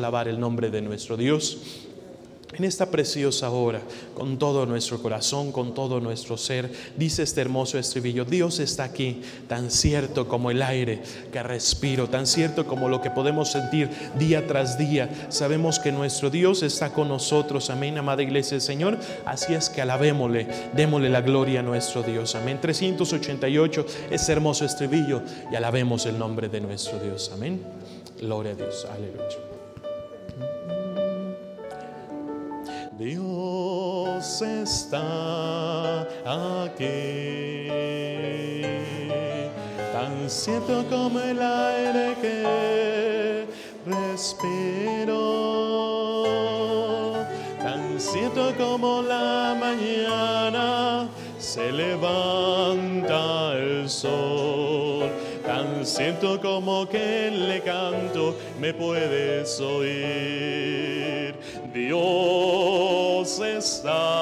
alabar el nombre de nuestro Dios en esta preciosa hora, con todo nuestro corazón, con todo nuestro ser, dice este hermoso estribillo, Dios está aquí, tan cierto como el aire que respiro, tan cierto como lo que podemos sentir día tras día. Sabemos que nuestro Dios está con nosotros, amén, amada iglesia del Señor. Así es que alabémosle, démosle la gloria a nuestro Dios, amén. 388, ese hermoso estribillo, y alabemos el nombre de nuestro Dios, amén. Gloria a Dios, aleluya. Está aquí, tan cierto como el aire que respiro, tan cierto como la mañana se levanta el sol, tan cierto como que le canto me puedes oír. Dios está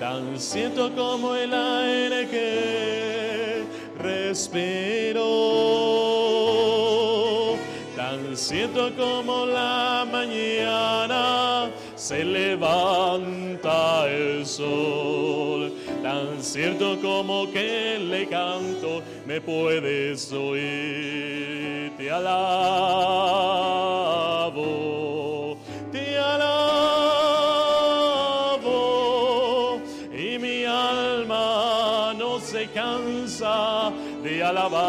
tan cierto como el aire que respiro, tan cierto como la mañana se levanta el sol, tan cierto como que le canto me puedes oír, te alabo, de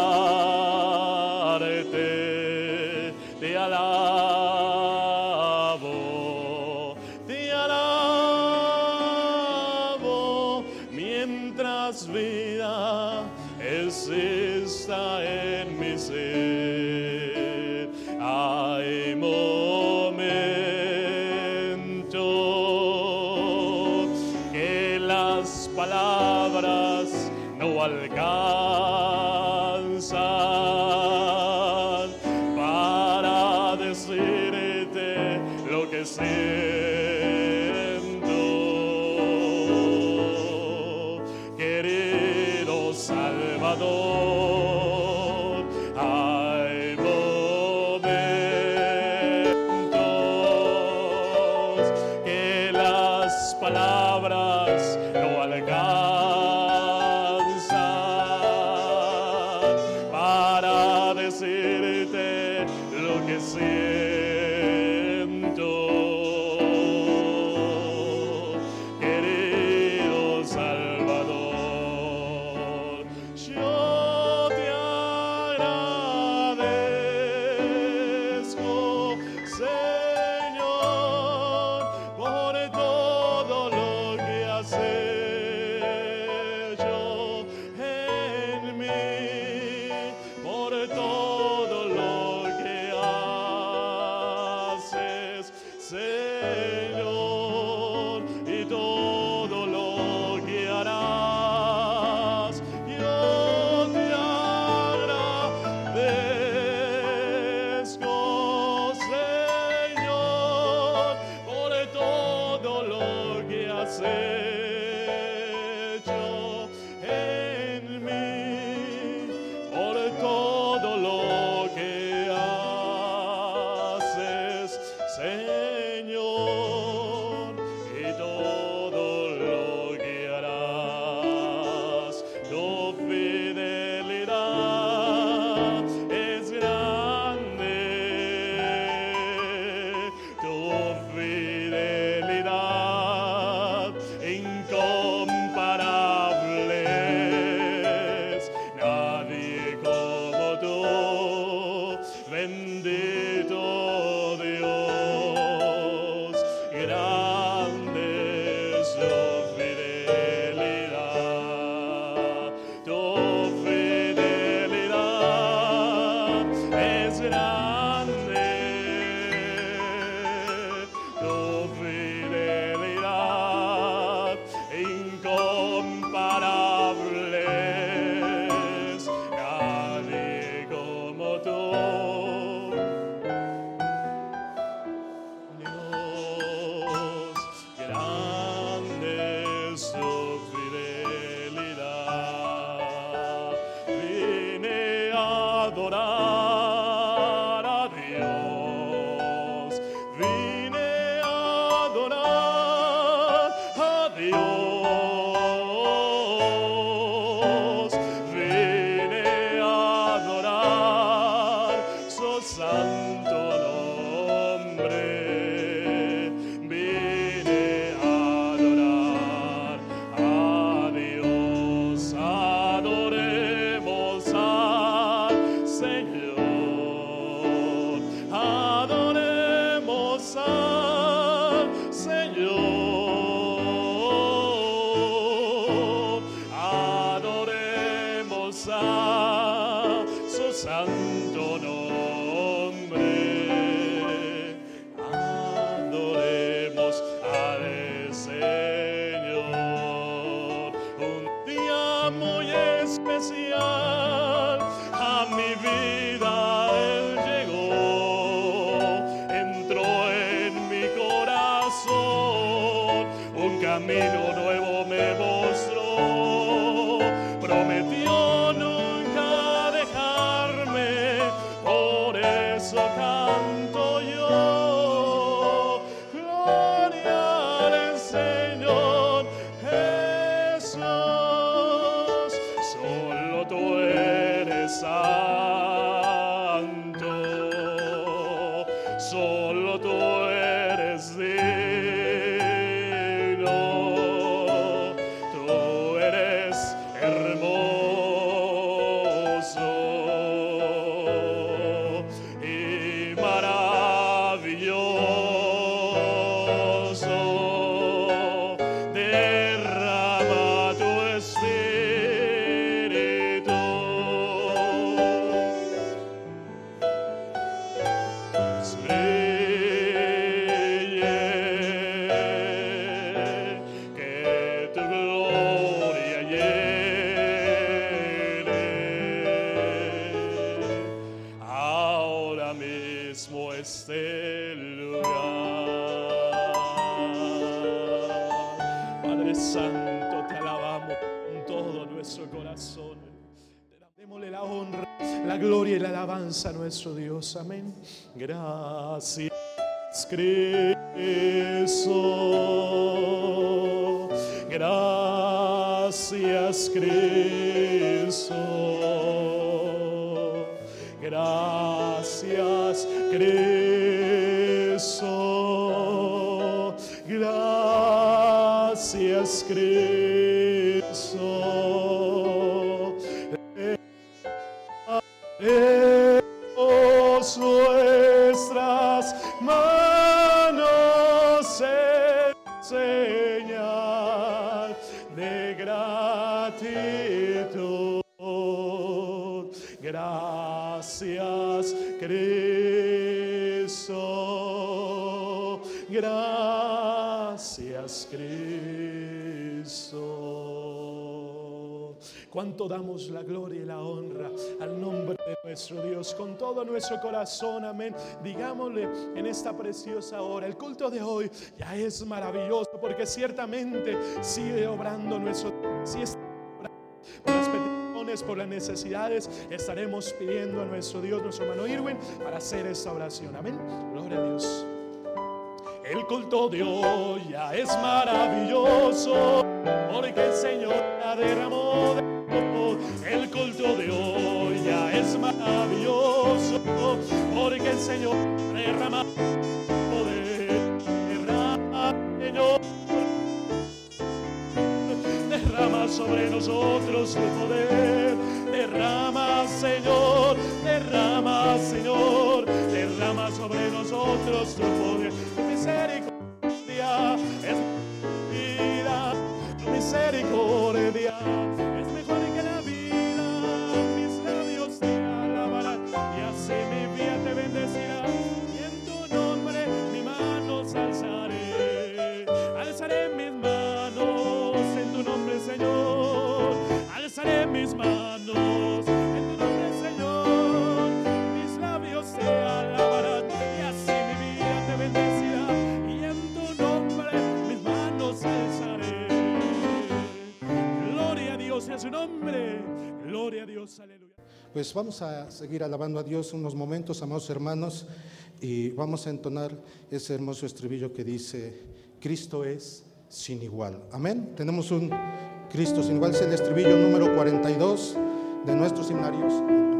it Ezra. Camino nuevo me mostró. Prometió nunca dejarme. Por eso canto yo. Gloria al Señor Jesús. Solo tú eres santo. Solo tú eres digno. Amén. Gracias, Cristo. Gracias, Cristo. Gracias, Cristo. Gracias, Cristo. Manos en señal de gratitud. Gracias, Cristo. Cuánto damos la gloria y la honra al nombre de nuestro Dios con todo nuestro corazón. Amén. Digámosle en esta preciosa hora. El culto de hoy ya es maravilloso porque ciertamente sigue obrando nuestro. Sí está por las necesidades. Estaremos pidiendo a nuestro Dios, nuestro hermano Irwin, para hacer esta oración. Amén. Gloria a Dios. El culto de hoy ya es maravilloso porque el Señor la derramó de El culto de hoy ya es maravilloso porque el Señor derrama poder. Derrama, Señor. Derrama sobre nosotros tu poder. Derrama, Señor. Derrama, Señor. Derrama sobre nosotros tu poder. Pues vamos a seguir alabando a Dios unos momentos, amados hermanos, y vamos a entonar ese hermoso estribillo que dice, Cristo es sin igual. Amén. Tenemos un Cristo sin igual, es el estribillo número 42 de nuestros seminarios.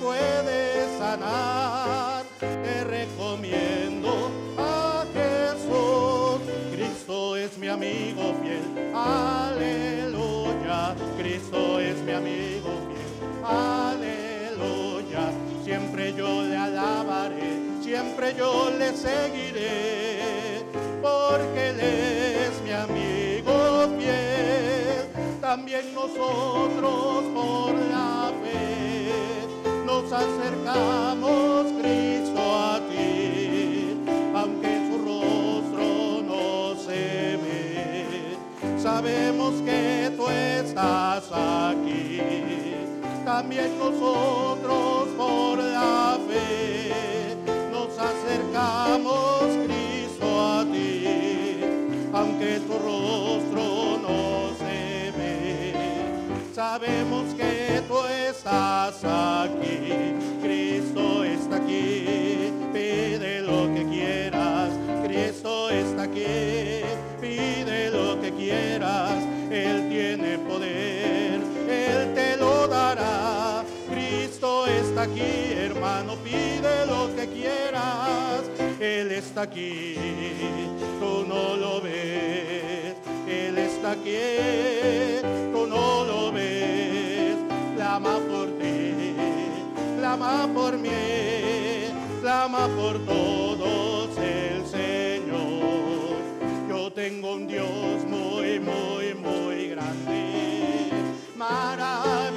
Puede sanar. Te recomiendo a Jesús. Cristo es mi amigo fiel. Aleluya. Cristo es mi amigo fiel. Aleluya. Siempre yo le alabaré. Siempre yo le seguiré. Porque Él es mi amigo fiel. También nosotros por la Sabemos que tú estás aquí. También nosotros por la fe nos acercamos, Cristo, a ti, aunque tu rostro no se ve. Sabemos que tú estás aquí, está aquí, hermano, pide lo que quieras, Él está aquí, tú no lo ves, Él está aquí, tú no lo ves, clama por ti, clama por mí, clama por todos el Señor. Yo tengo un Dios muy, muy, muy grande, maravilloso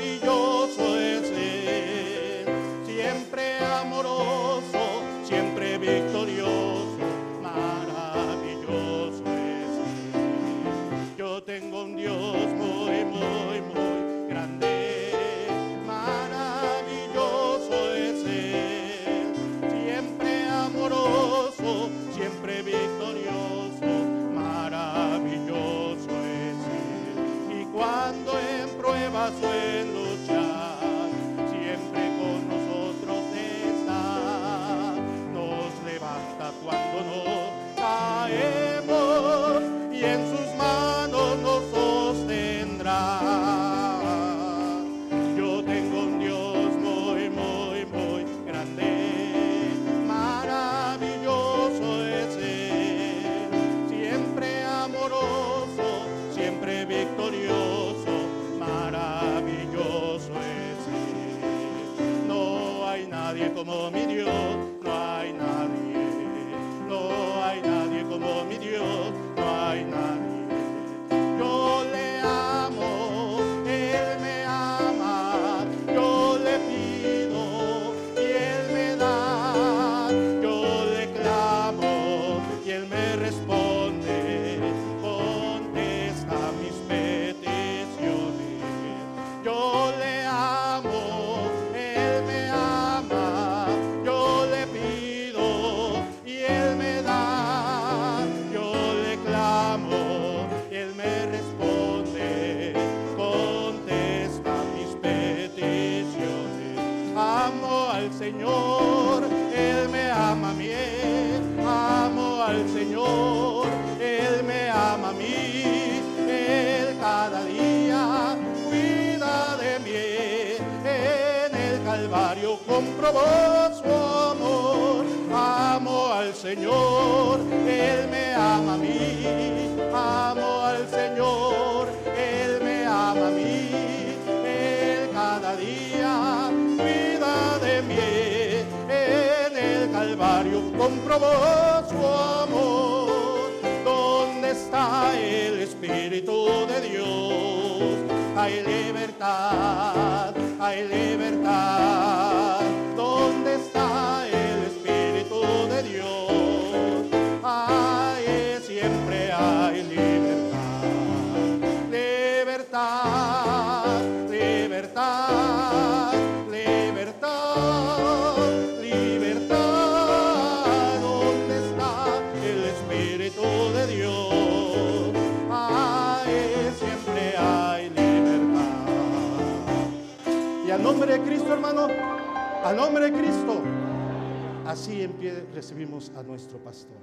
comprobó su amor. ¿Dónde está el Espíritu de Dios? Hay libertad, hay libertad. Al nombre de Cristo. Así en pie recibimos a nuestro pastor.